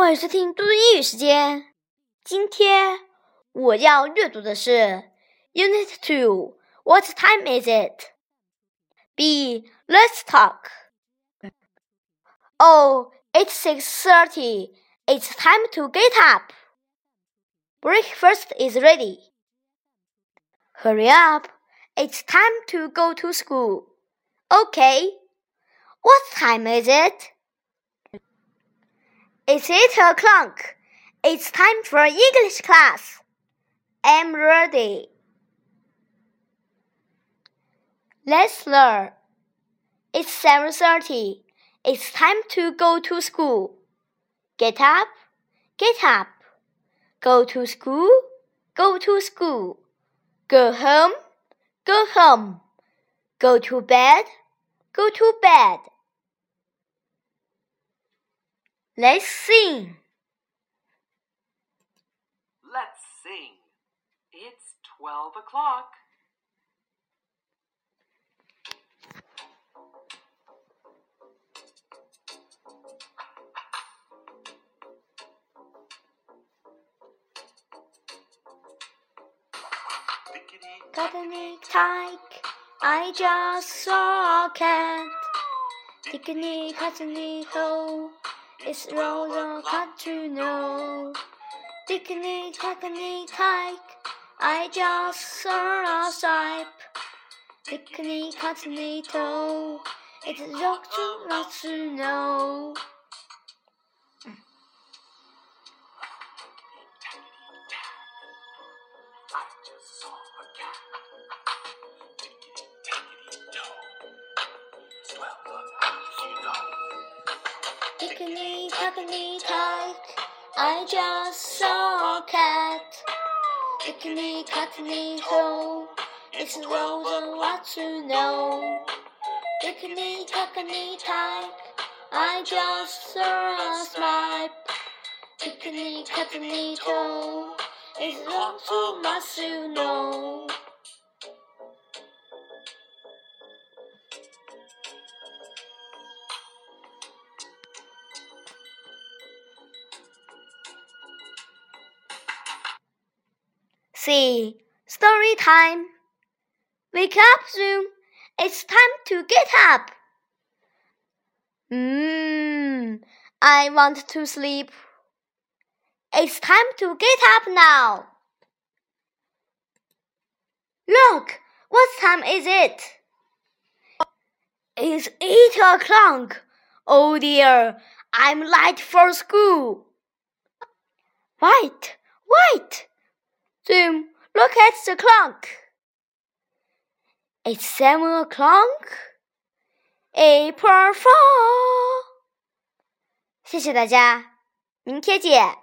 欢迎收听嘟嘟英语时间。今天我要阅读的是 Unit Two。What time is it? B. Let's talk. Oh, it's six thirty. It's time to get up. Breakfast is ready. Hurry up. It's time to go to school. Okay. What time is it? It's eight o'clock. It's time for English class. I'm ready. Let's learn. It's seven thirty. It's time to go to school. Get up, get up. Go to school, go to school. Go home, go home. Go to bed, go to bed. Let's sing. Let's sing. It's 12 o'clock. Tickety tyke, I just saw a cat. Tickety tickety ho, it's rather cut to know. Tickety tickety tyke, I just saw a stripe. Tickety tickety toe, it's rock to not to know. I just saw a cat. Tickety tackety toe. Twelve o'clock, you know. Tickety tackety I just saw a cat. Tickety tackety toe, it's rather what to know. Tickety tackety tyke, I just saw a snipe. Tickety tackety toe, it's not so much to know. See, story time. Wake up, Zoom. It's time to get up. Mmm, I want to sleep. It's time to get up now. Look, what time is it? It's eight o'clock. Oh dear, I'm late for school. Wait, wait. Zoom, look at the clock. It's seven o'clock. April four. 谢谢大家，明天见。